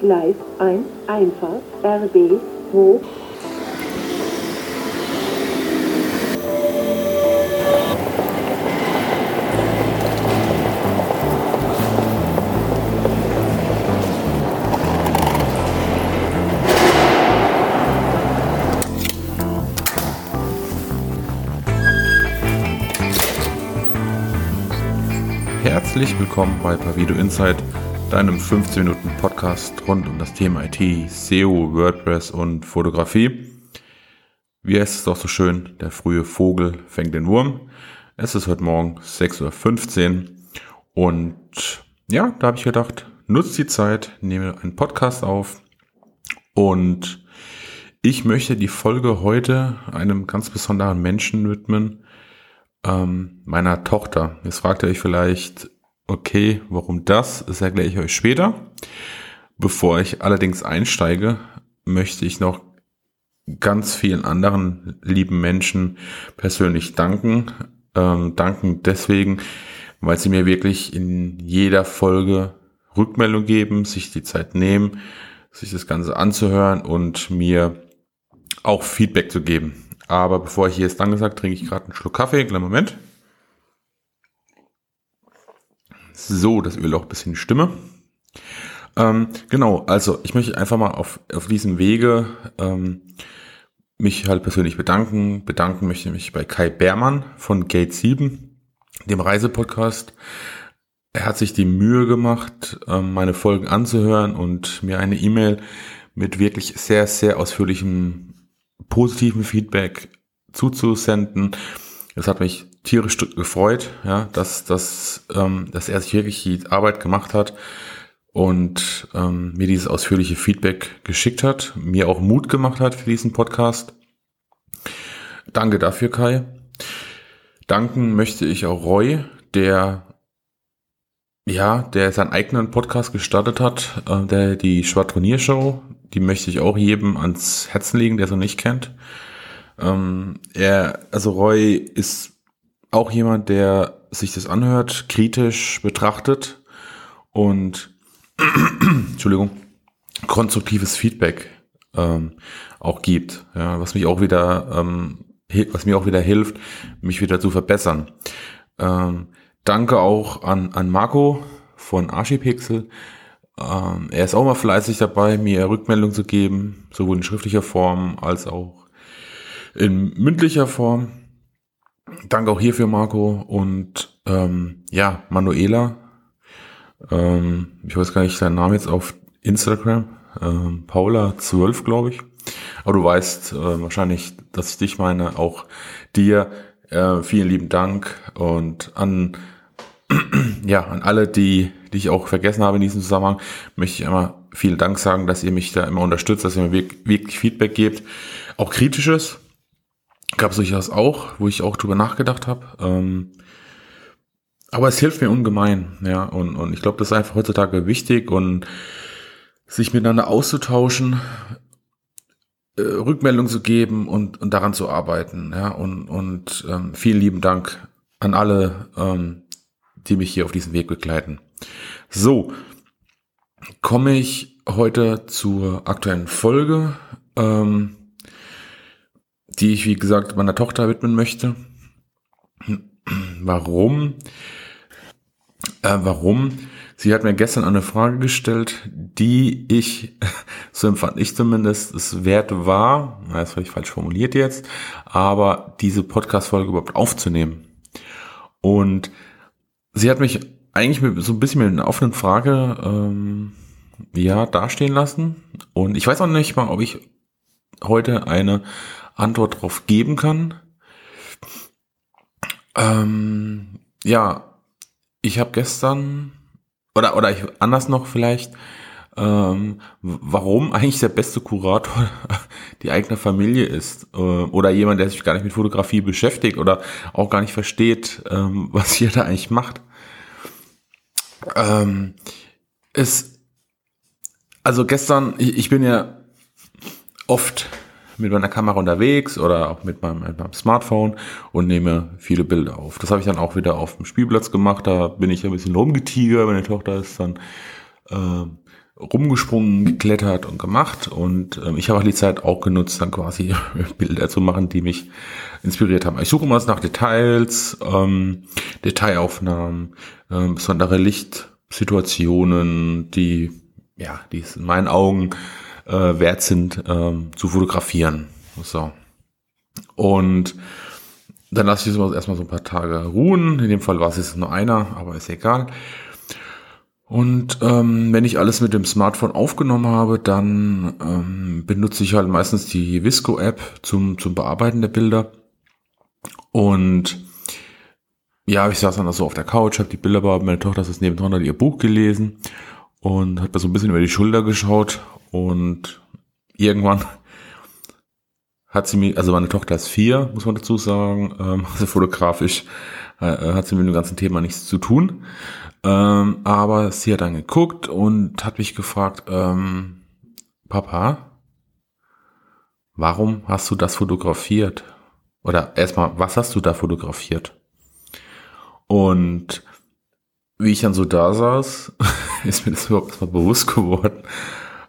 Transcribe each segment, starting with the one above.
Gleis 1, Einfahrt, RB, hoch. Herzlich willkommen bei Pavido Insight, deinem 15 Minuten Podcast rund um das Thema IT, SEO, WordPress und Fotografie. Wie heißt es doch so schön, der frühe Vogel fängt den Wurm. Es ist heute Morgen 6.15 Uhr und ja, da habe ich gedacht, nutzt die Zeit, nehme einen Podcast auf und ich möchte die Folge heute einem ganz besonderen Menschen widmen, ähm, meiner Tochter. Jetzt fragt ihr euch vielleicht, okay, warum das? Das erkläre ich euch später. Bevor ich allerdings einsteige, möchte ich noch ganz vielen anderen lieben Menschen persönlich danken. Ähm, danken deswegen, weil sie mir wirklich in jeder Folge Rückmeldung geben, sich die Zeit nehmen, sich das Ganze anzuhören und mir auch Feedback zu geben. Aber bevor ich hier jetzt Danke sage, trinke ich gerade einen Schluck Kaffee. Kleinen Moment. So, das Öl auch ein bisschen Stimme. Ähm, genau, also ich möchte einfach mal auf, auf diesem Wege ähm, mich halt persönlich bedanken. Bedanken möchte ich mich bei Kai Beermann von Gate 7, dem Reisepodcast. Er hat sich die Mühe gemacht, ähm, meine Folgen anzuhören und mir eine E-Mail mit wirklich sehr, sehr ausführlichem positiven Feedback zuzusenden. Das hat mich tierisch gefreut, ja, dass, dass, ähm, dass er sich wirklich die Arbeit gemacht hat und ähm, mir dieses ausführliche Feedback geschickt hat, mir auch Mut gemacht hat für diesen Podcast. Danke dafür, Kai. Danken möchte ich auch Roy, der ja, der seinen eigenen Podcast gestartet hat, äh, der die Schwadroniershow, die möchte ich auch jedem ans Herzen legen, der so nicht kennt. Ähm, er, also Roy ist auch jemand, der sich das anhört, kritisch betrachtet und Entschuldigung, konstruktives Feedback ähm, auch gibt, ja, was mich auch wieder, ähm, was mir auch wieder hilft, mich wieder zu verbessern. Ähm, danke auch an, an Marco von Archipixel, ähm, er ist auch mal fleißig dabei, mir Rückmeldung zu geben, sowohl in schriftlicher Form als auch in mündlicher Form. Danke auch hierfür, Marco. Und ähm, ja, Manuela, ähm, ich weiß gar nicht seinen Namen jetzt auf Instagram, ähm, Paula12, glaube ich. Aber du weißt äh, wahrscheinlich, dass ich dich meine, auch dir. Äh, vielen lieben Dank und an ja, an alle, die, die ich auch vergessen habe in diesem Zusammenhang, möchte ich einmal vielen Dank sagen, dass ihr mich da immer unterstützt, dass ihr mir wirklich Feedback gebt. Auch kritisches gab es durchaus auch, wo ich auch drüber nachgedacht habe. Ähm, aber es hilft mir ungemein, ja, und, und ich glaube, das ist einfach heutzutage wichtig und sich miteinander auszutauschen, äh, Rückmeldung zu geben und, und daran zu arbeiten, ja, und, und ähm, vielen lieben Dank an alle, ähm, die mich hier auf diesem Weg begleiten. So, komme ich heute zur aktuellen Folge, ähm, die ich, wie gesagt, meiner Tochter widmen möchte. Warum? Äh, warum? Sie hat mir gestern eine Frage gestellt, die ich, so empfand ich zumindest, es wert war, das habe ich falsch formuliert jetzt, aber diese Podcast-Folge überhaupt aufzunehmen. Und sie hat mich eigentlich so ein bisschen mit einer offenen Frage ähm, ja dastehen lassen. Und ich weiß auch nicht mal, ob ich heute eine Antwort darauf geben kann. Ähm, ja, ich habe gestern oder oder ich anders noch vielleicht, ähm, warum eigentlich der beste Kurator die eigene Familie ist äh, oder jemand, der sich gar nicht mit Fotografie beschäftigt oder auch gar nicht versteht, ähm, was ihr da eigentlich macht. Ähm, es, also gestern, ich, ich bin ja oft mit meiner Kamera unterwegs oder auch mit meinem, mit meinem, Smartphone und nehme viele Bilder auf. Das habe ich dann auch wieder auf dem Spielplatz gemacht. Da bin ich ein bisschen rumgetigert. Meine Tochter ist dann äh, rumgesprungen, geklettert und gemacht. Und ähm, ich habe auch die Zeit auch genutzt, dann quasi Bilder zu machen, die mich inspiriert haben. Ich suche immer nach Details, ähm, Detailaufnahmen, ähm, besondere Lichtsituationen, die ja, die es in meinen Augen äh, wert sind, ähm, zu fotografieren. So. Und dann lasse ich es erstmal so ein paar Tage ruhen. In dem Fall war es jetzt nur einer, aber ist egal. Und ähm, wenn ich alles mit dem Smartphone aufgenommen habe, dann ähm, benutze ich halt meistens die Visco-App zum, zum Bearbeiten der Bilder. Und ja, ich saß dann so auf der Couch, habe die Bilder bearbeitet, meine Tochter hat das nebendran hat ihr Buch gelesen und hat mir so ein bisschen über die Schulter geschaut und irgendwann hat sie mir, also meine Tochter ist vier, muss man dazu sagen, ähm, also fotografisch äh, hat sie mit dem ganzen Thema nichts zu tun. Ähm, aber sie hat dann geguckt und hat mich gefragt, ähm, Papa, warum hast du das fotografiert? Oder erstmal, was hast du da fotografiert? Und wie ich dann so da saß, ist mir das überhaupt erstmal bewusst geworden.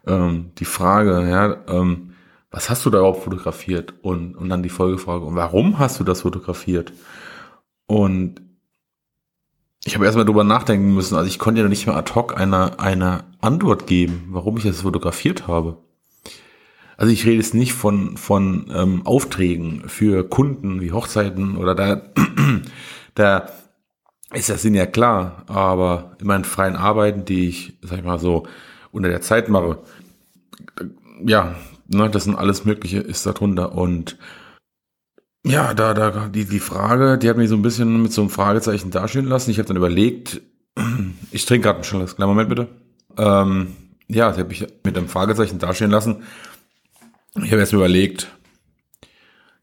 Ähm, die Frage, ja, ähm, was hast du da überhaupt fotografiert? Und, und dann die Folgefrage, warum hast du das fotografiert? Und ich habe erstmal drüber nachdenken müssen. Also ich konnte ja nicht mehr ad hoc eine, eine Antwort geben, warum ich das fotografiert habe. Also ich rede jetzt nicht von, von ähm, Aufträgen für Kunden wie Hochzeiten oder da, da ist der Sinn ja klar, aber in meinen freien Arbeiten, die ich, sag ich mal so, unter der Zeit mache, ja, ne, das sind alles Mögliche ist darunter und ja, da, da, die, die Frage, die hat mich so ein bisschen mit so einem Fragezeichen dastehen lassen. Ich habe dann überlegt, ich trinke gerade ein schnelles, kleinen Moment bitte. Ähm, ja, sie hat mich mit einem Fragezeichen dastehen lassen. Ich habe erst überlegt,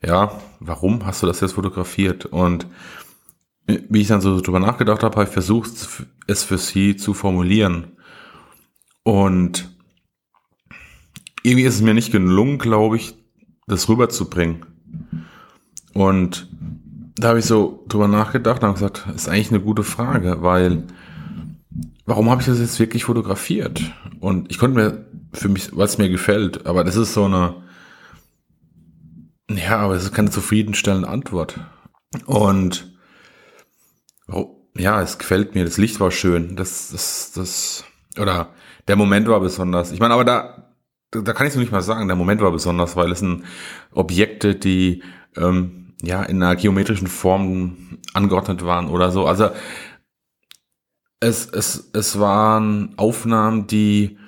ja, warum hast du das jetzt fotografiert? Und wie ich dann so drüber nachgedacht habe, habe ich versucht, es für sie zu formulieren. Und irgendwie ist es mir nicht gelungen, glaube ich, das rüberzubringen. Und da habe ich so drüber nachgedacht und gesagt, ist eigentlich eine gute Frage, weil warum habe ich das jetzt wirklich fotografiert? Und ich konnte mir für mich, es mir gefällt, aber das ist so eine, ja, aber es ist keine zufriedenstellende Antwort. Und ja, es gefällt mir, das Licht war schön, das, das, das, oder der Moment war besonders. Ich meine, aber da, da kann ich so nicht mal sagen, der Moment war besonders, weil es sind Objekte, die ähm, ja, in einer geometrischen Form angeordnet waren oder so. Also es, es, es waren Aufnahmen, die,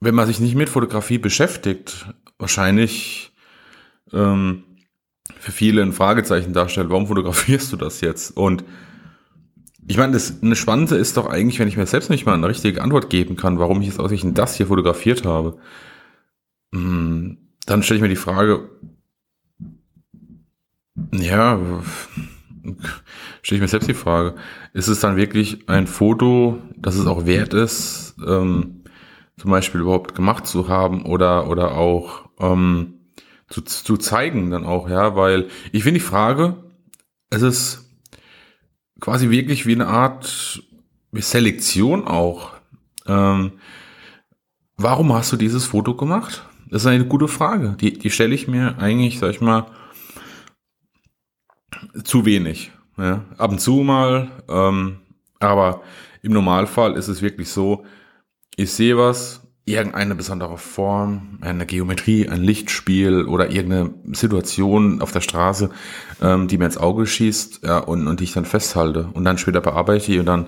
wenn man sich nicht mit Fotografie beschäftigt, wahrscheinlich ähm, für viele ein Fragezeichen darstellt, warum fotografierst du das jetzt? Und ich meine, das eine Spannende ist doch eigentlich, wenn ich mir selbst nicht mal eine richtige Antwort geben kann, warum ich jetzt ausgerechnet das hier fotografiert habe. Hm, dann stelle ich mir die Frage, ja, stelle ich mir selbst die Frage. Ist es dann wirklich ein Foto, dass es auch wert ist, ähm, zum Beispiel überhaupt gemacht zu haben oder, oder auch ähm, zu, zu zeigen dann auch, ja, weil ich finde die Frage, es ist quasi wirklich wie eine Art Selektion auch. Ähm, warum hast du dieses Foto gemacht? Das ist eine gute Frage. Die, die stelle ich mir eigentlich, sag ich mal, zu wenig. Ja. Ab und zu mal, ähm, aber im Normalfall ist es wirklich so, ich sehe was, irgendeine besondere Form, eine Geometrie, ein Lichtspiel oder irgendeine Situation auf der Straße, ähm, die mir ins Auge schießt ja, und, und die ich dann festhalte und dann später bearbeite ich und dann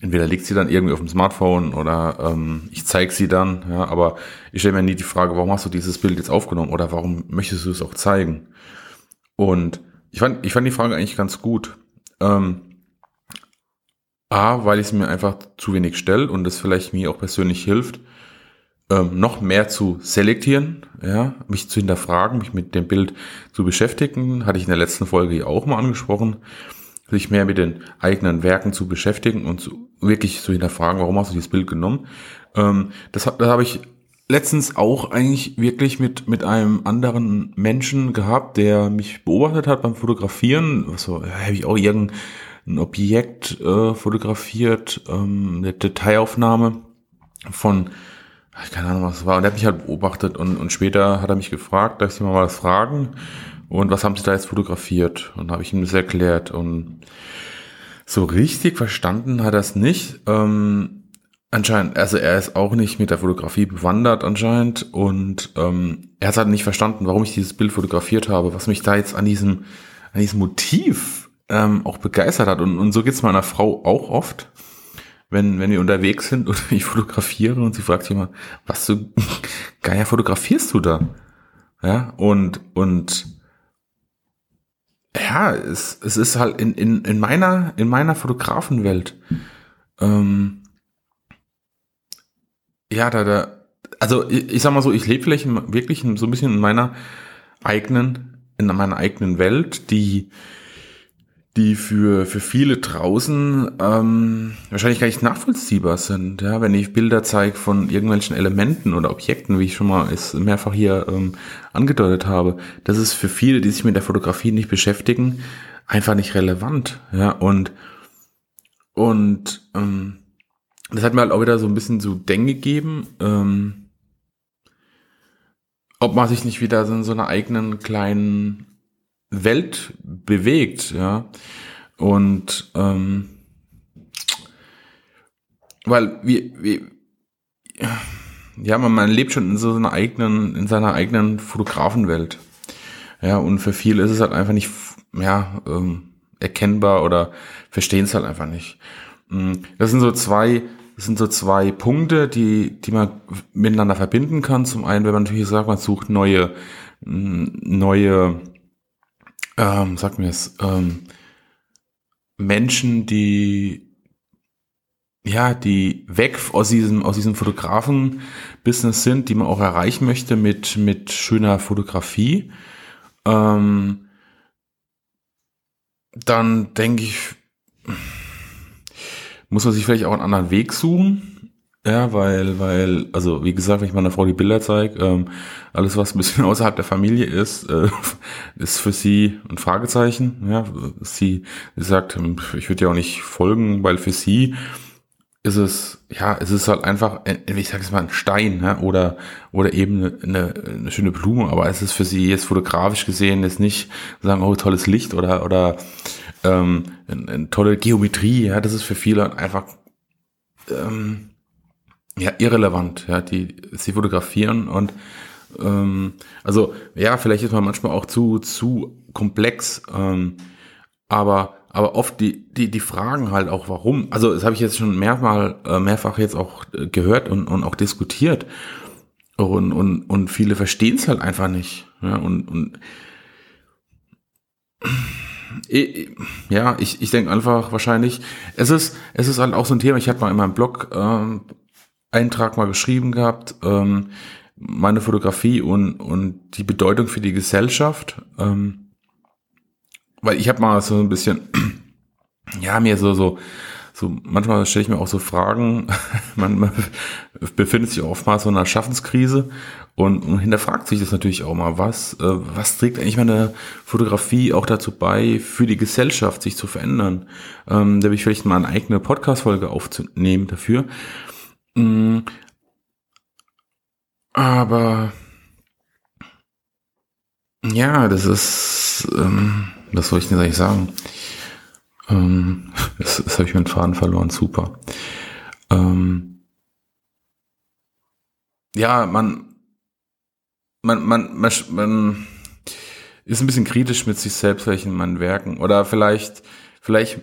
entweder liegt sie dann irgendwie auf dem Smartphone oder ähm, ich zeige sie dann, ja, aber ich stelle mir nie die Frage, warum hast du dieses Bild jetzt aufgenommen oder warum möchtest du es auch zeigen? Und ich fand, ich fand die Frage eigentlich ganz gut. Ähm, A, weil ich es mir einfach zu wenig stelle und es vielleicht mir auch persönlich hilft, ähm, noch mehr zu selektieren, ja, mich zu hinterfragen, mich mit dem Bild zu beschäftigen, hatte ich in der letzten Folge auch mal angesprochen, sich mehr mit den eigenen Werken zu beschäftigen und zu, wirklich zu hinterfragen, warum hast du dieses Bild genommen. Ähm, das, das habe ich letztens auch eigentlich wirklich mit, mit einem anderen Menschen gehabt, der mich beobachtet hat beim Fotografieren. So, ja, habe ich auch irgendein Objekt äh, fotografiert, ähm, eine Detailaufnahme. von, keine Ahnung, was es war. Und er hat mich halt beobachtet und, und später hat er mich gefragt, darf ich Sie mal was fragen? Und was haben Sie da jetzt fotografiert? Und habe ich ihm das erklärt. Und so richtig verstanden hat er es nicht. Ähm, Anscheinend, also er ist auch nicht mit der Fotografie bewandert anscheinend und ähm, er hat halt nicht verstanden, warum ich dieses Bild fotografiert habe, was mich da jetzt an diesem, an diesem Motiv ähm, auch begeistert hat. Und, und so geht's meiner Frau auch oft, wenn, wenn wir unterwegs sind und ich fotografiere und sie fragt sich immer, was du Geier fotografierst du da? Ja, und, und ja, es, es ist halt in, in, in meiner, in meiner Fotografenwelt. Ähm, ja, da, da, also ich, ich sag mal so, ich lebe vielleicht wirklich so ein bisschen in meiner eigenen, in meiner eigenen Welt, die, die für, für viele draußen ähm, wahrscheinlich gar nicht nachvollziehbar sind. Ja, wenn ich Bilder zeige von irgendwelchen Elementen oder Objekten, wie ich schon mal es mehrfach hier ähm, angedeutet habe, das ist für viele, die sich mit der Fotografie nicht beschäftigen, einfach nicht relevant. Ja, und, und ähm, das hat mir halt auch wieder so ein bisschen so Denken gegeben, ähm, ob man sich nicht wieder so in so einer eigenen kleinen Welt bewegt, ja. Und ähm, weil wir, wir ja, man, man lebt schon in so einer eigenen, in seiner eigenen Fotografenwelt. Ja, und für viele ist es halt einfach nicht, ja, ähm, erkennbar oder verstehen es halt einfach nicht. Mm, das sind so zwei, das sind so zwei Punkte, die, die man miteinander verbinden kann. Zum einen, wenn man natürlich sagt, man sucht neue, mm, neue, ähm, sag mir es, ähm, Menschen, die, ja, die weg aus diesem, aus diesem Fotografen-Business sind, die man auch erreichen möchte mit, mit schöner Fotografie. Ähm, dann denke ich, muss man sich vielleicht auch einen anderen Weg suchen. Ja, weil, weil, also wie gesagt, wenn ich meiner Frau die Bilder zeige, ähm, alles, was ein bisschen außerhalb der Familie ist, äh, ist für sie ein Fragezeichen. Ja, sie, sie sagt, hm, ich würde ja auch nicht folgen, weil für sie ist es, ja, es ist halt einfach, äh, ich sage es mal, ein Stein ja, oder, oder eben eine, eine schöne Blume, aber es ist für sie jetzt fotografisch gesehen jetzt nicht sagen, oh, tolles Licht oder, oder ähm, eine, eine tolle Geometrie, ja, das ist für viele einfach ähm, ja, irrelevant, ja, die sie fotografieren und ähm, also ja, vielleicht ist man manchmal auch zu, zu komplex, ähm, aber aber oft die, die, die fragen halt auch, warum. Also das habe ich jetzt schon mehrmal, äh, mehrfach jetzt auch äh, gehört und, und auch diskutiert. Und, und, und viele verstehen es halt einfach nicht. Ja, und, und ja, ich, ich denke einfach wahrscheinlich, es ist, es ist halt auch so ein Thema, ich hatte mal in meinem Blog ähm, Eintrag mal geschrieben gehabt, ähm, meine Fotografie und, und die Bedeutung für die Gesellschaft. Ähm, weil ich habe mal so ein bisschen, ja, mir so, so, so, manchmal stelle ich mir auch so Fragen, man, man befindet sich oftmals so in einer Schaffenskrise und, und hinterfragt sich das natürlich auch mal, was, äh, was trägt eigentlich meine Fotografie auch dazu bei, für die Gesellschaft sich zu verändern? Ähm, da will ich vielleicht mal eine eigene Podcast-Folge aufzunehmen dafür. Mm, aber ja, das ist, ähm, was soll ich denn eigentlich sagen? Ähm, das, das habe ich mit Faden verloren, super. Ähm, ja, man, man, man, man, man ist ein bisschen kritisch mit sich selbst, welchen man Werken. Oder vielleicht, vielleicht,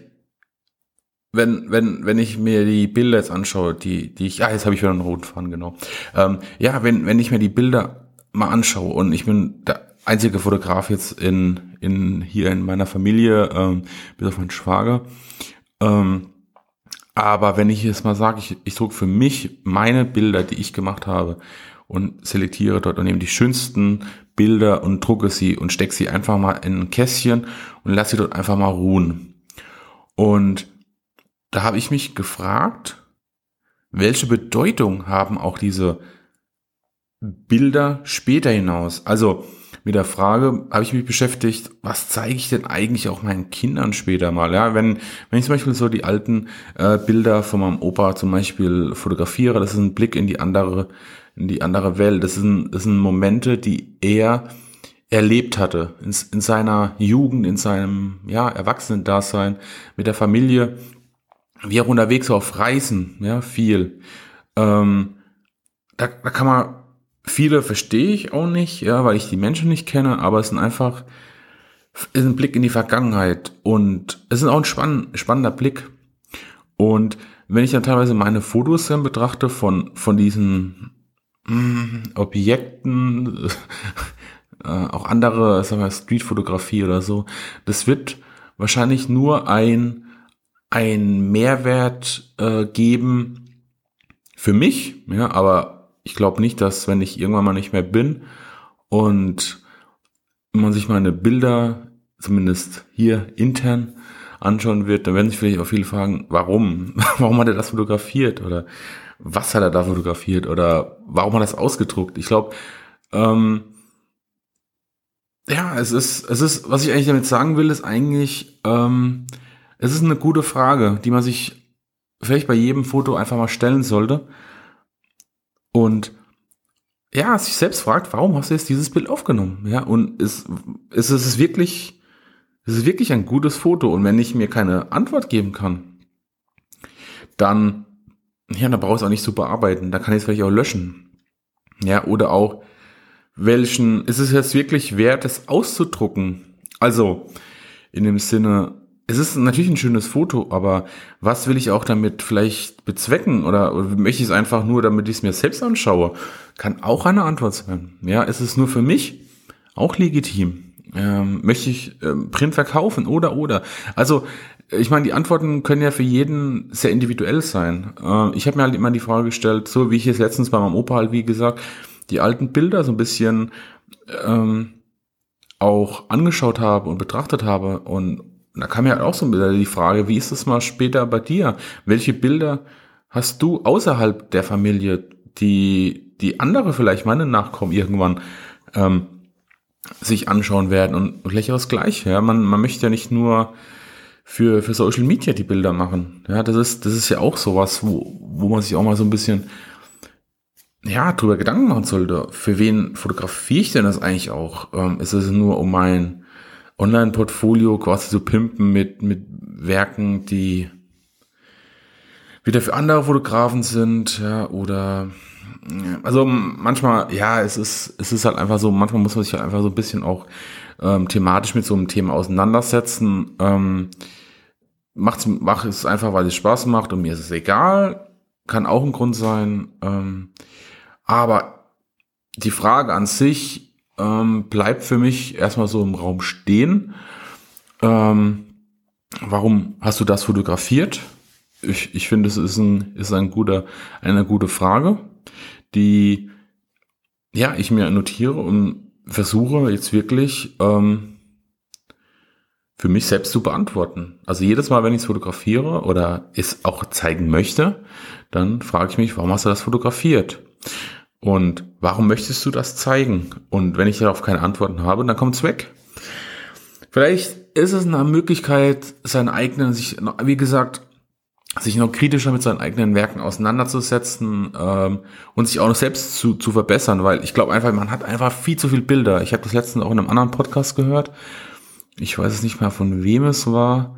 wenn, wenn, wenn ich mir die Bilder jetzt anschaue, die, die ich, ah, jetzt habe ich wieder einen roten Faden, genau. Ähm, ja, wenn, wenn ich mir die Bilder mal anschaue und ich bin der einzige Fotograf jetzt in, in, hier in meiner Familie, ähm, bis auf meinen Schwager, ähm, aber wenn ich jetzt mal sage, ich, ich druck für mich meine Bilder, die ich gemacht habe, und selektiere dort und nehme die schönsten Bilder und drucke sie und stecke sie einfach mal in ein Kästchen und lasse sie dort einfach mal ruhen. Und da habe ich mich gefragt, welche Bedeutung haben auch diese Bilder später hinaus? Also mit der Frage habe ich mich beschäftigt, was zeige ich denn eigentlich auch meinen Kindern später mal? Ja, wenn, wenn ich zum Beispiel so die alten äh, Bilder von meinem Opa zum Beispiel fotografiere, das ist ein Blick in die andere, in die andere Welt. Das sind, das sind Momente, die er erlebt hatte in, in seiner Jugend, in seinem ja, Erwachsenen-Dasein mit der Familie, wie auch unterwegs auf Reisen, ja, viel. Ähm, da, da kann man Viele verstehe ich auch nicht, ja, weil ich die Menschen nicht kenne, aber es sind einfach, ist ein Blick in die Vergangenheit und es ist auch ein spann spannender Blick. Und wenn ich dann teilweise meine Fotos dann betrachte von, von diesen mh, hm, Objekten, äh, auch andere, sagen wir, Streetfotografie oder so, das wird wahrscheinlich nur ein, ein Mehrwert äh, geben für mich, ja, aber ich glaube nicht, dass wenn ich irgendwann mal nicht mehr bin und man sich meine Bilder, zumindest hier intern, anschauen wird, dann werden sich vielleicht auch viele fragen, warum? warum hat er das fotografiert? Oder was hat er da fotografiert? Oder warum hat er das ausgedruckt? Ich glaube, ähm, ja, es ist, es ist, was ich eigentlich damit sagen will, ist eigentlich, ähm, es ist eine gute Frage, die man sich vielleicht bei jedem Foto einfach mal stellen sollte. Und ja, sich selbst fragt, warum hast du jetzt dieses Bild aufgenommen? Ja, und ist, ist es wirklich, ist es wirklich ein gutes Foto? Und wenn ich mir keine Antwort geben kann, dann, ja, dann brauche ich es auch nicht zu bearbeiten. Da kann ich es vielleicht auch löschen. Ja, oder auch, welchen, ist es jetzt wirklich wert, es auszudrucken? Also, in dem Sinne, es ist natürlich ein schönes Foto, aber was will ich auch damit vielleicht bezwecken? Oder, möchte ich es einfach nur, damit ich es mir selbst anschaue? Kann auch eine Antwort sein. Ja, ist es nur für mich auch legitim? Ähm, möchte ich ähm, Print verkaufen oder oder? Also ich meine, die Antworten können ja für jeden sehr individuell sein. Äh, ich habe mir halt immer die Frage gestellt, so wie ich es letztens bei meinem Opa halt wie gesagt, die alten Bilder so ein bisschen ähm, auch angeschaut habe und betrachtet habe und da kam ja auch so die Frage, wie ist es mal später bei dir? Welche Bilder hast du außerhalb der Familie, die, die andere vielleicht meine Nachkommen irgendwann ähm, sich anschauen werden und gleich das Gleiche. Ja? Man, man möchte ja nicht nur für, für Social Media die Bilder machen. Ja, das ist, das ist ja auch sowas, wo, wo man sich auch mal so ein bisschen ja, drüber Gedanken machen sollte. Für wen fotografiere ich denn das eigentlich auch? Ähm, ist es nur um mein Online-Portfolio quasi zu pimpen mit, mit Werken, die wieder für andere Fotografen sind, ja, oder also manchmal, ja, es ist, es ist halt einfach so, manchmal muss man sich halt einfach so ein bisschen auch ähm, thematisch mit so einem Thema auseinandersetzen. Ähm, macht's, mach es einfach, weil es Spaß macht und mir ist es egal. Kann auch ein Grund sein. Ähm, aber die Frage an sich, ähm, bleibt für mich erstmal so im Raum stehen. Ähm, warum hast du das fotografiert? Ich, ich finde, es ist, ein, ist ein guter, eine gute Frage, die ja, ich mir notiere und versuche jetzt wirklich ähm, für mich selbst zu beantworten. Also jedes Mal, wenn ich es fotografiere oder es auch zeigen möchte, dann frage ich mich, warum hast du das fotografiert? Und warum möchtest du das zeigen? Und wenn ich darauf keine Antworten habe, dann kommt es weg. Vielleicht ist es eine Möglichkeit, seine eigenen, sich, wie gesagt, sich noch kritischer mit seinen eigenen Werken auseinanderzusetzen ähm, und sich auch noch selbst zu, zu verbessern, weil ich glaube einfach, man hat einfach viel zu viele Bilder. Ich habe das letztens auch in einem anderen Podcast gehört. Ich weiß es nicht mehr, von wem es war.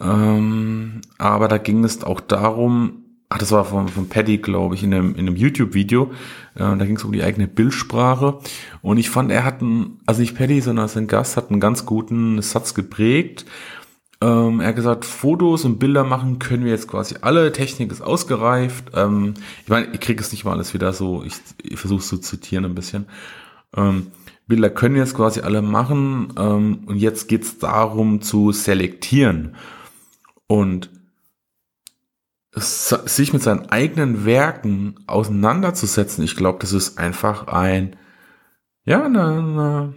Ähm, aber da ging es auch darum, ach, das war von, von Paddy, glaube ich, in einem, in einem YouTube-Video. Äh, da ging es um die eigene Bildsprache. Und ich fand, er hat einen, also nicht Paddy, sondern sein Gast hat einen ganz guten Satz geprägt. Ähm, er hat gesagt, Fotos und Bilder machen können wir jetzt quasi alle. Technik ist ausgereift. Ähm, ich meine, ich kriege es nicht mal alles wieder so. Ich, ich versuche es zu zitieren ein bisschen. Ähm, Bilder können wir jetzt quasi alle machen. Ähm, und jetzt geht's darum zu selektieren. Und sich mit seinen eigenen Werken auseinanderzusetzen, ich glaube, das ist einfach ein, ja, eine, eine,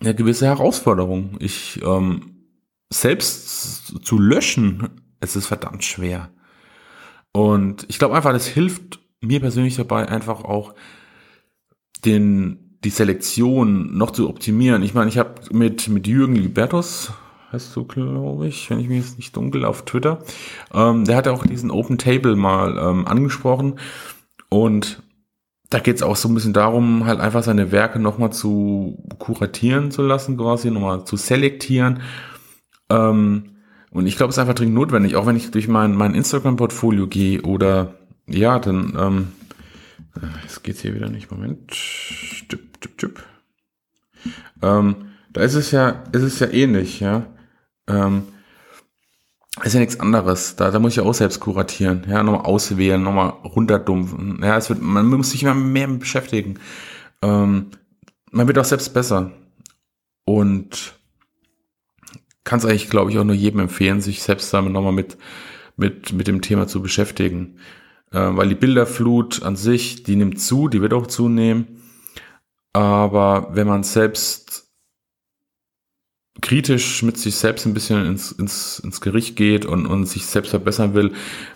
eine gewisse Herausforderung. Ich, ähm, selbst zu löschen, es ist verdammt schwer. Und ich glaube einfach, das hilft mir persönlich dabei, einfach auch den, die Selektion noch zu optimieren. Ich meine, ich habe mit, mit Jürgen Libertus, heißt du, glaube ich, wenn ich mich jetzt nicht dunkel, auf Twitter, ähm, der hat ja auch diesen Open Table mal ähm, angesprochen und da geht es auch so ein bisschen darum, halt einfach seine Werke nochmal zu kuratieren zu lassen, quasi, nochmal zu selektieren. Ähm, und ich glaube, es ist einfach dringend notwendig, auch wenn ich durch mein, mein Instagram-Portfolio gehe oder ja, dann, ähm, jetzt geht's hier wieder nicht, Moment. Tipp, tipp, tipp. Ähm, da ist es ja, ist es ja ähnlich, ja. Ähm, ist ja nichts anderes. Da, da muss ich auch selbst kuratieren. Ja, nochmal auswählen, nochmal runterdumpfen. Ja, es wird, man muss sich immer mehr beschäftigen. Ähm, man wird auch selbst besser. Und kann es eigentlich, glaube ich, auch nur jedem empfehlen, sich selbst damit nochmal mit, mit, mit dem Thema zu beschäftigen. Äh, weil die Bilderflut an sich, die nimmt zu, die wird auch zunehmen. Aber wenn man selbst kritisch mit sich selbst ein bisschen ins, ins, ins Gericht geht und, und sich selbst verbessern will,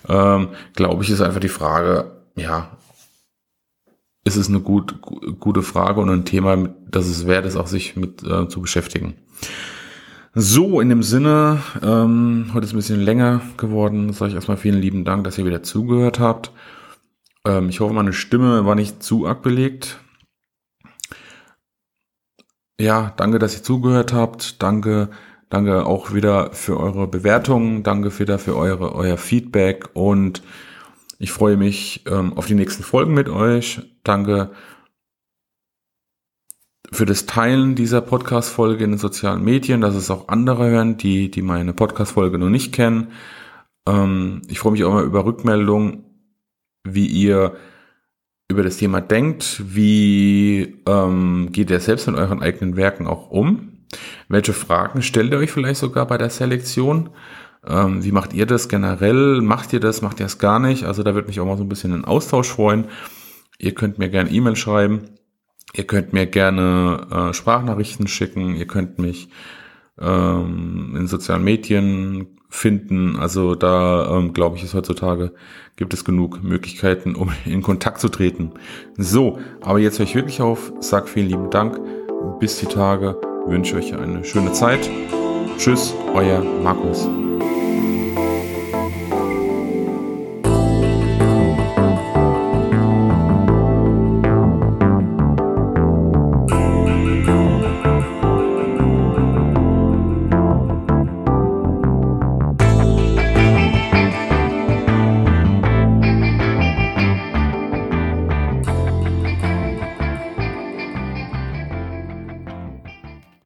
ähm, glaube ich, ist einfach die Frage, ja, ist es eine gut, gute Frage und ein Thema, das es wert ist, auch sich mit äh, zu beschäftigen. So, in dem Sinne, ähm, heute ist ein bisschen länger geworden, sage ich erstmal vielen lieben Dank, dass ihr wieder zugehört habt. Ähm, ich hoffe, meine Stimme war nicht zu arg belegt. Ja, danke, dass ihr zugehört habt. Danke, danke auch wieder für eure Bewertungen. Danke wieder für eure, euer Feedback und ich freue mich ähm, auf die nächsten Folgen mit euch. Danke für das Teilen dieser Podcast-Folge in den sozialen Medien, dass es auch andere hören, die, die meine Podcast-Folge noch nicht kennen. Ähm, ich freue mich auch mal über Rückmeldungen, wie ihr über das Thema denkt, wie ähm, geht ihr selbst mit euren eigenen Werken auch um? Welche Fragen stellt ihr euch vielleicht sogar bei der Selektion? Ähm, wie macht ihr das generell? Macht ihr das? Macht ihr es gar nicht? Also da würde mich auch mal so ein bisschen ein Austausch freuen. Ihr könnt mir gerne E-Mail schreiben. Ihr könnt mir gerne äh, Sprachnachrichten schicken. Ihr könnt mich ähm, in sozialen Medien finden. Also da ähm, glaube ich, ist heutzutage gibt es genug Möglichkeiten, um in Kontakt zu treten. So, aber jetzt höre ich wirklich auf. Sag vielen lieben Dank. Bis die Tage. Wünsche euch eine schöne Zeit. Tschüss, euer Markus.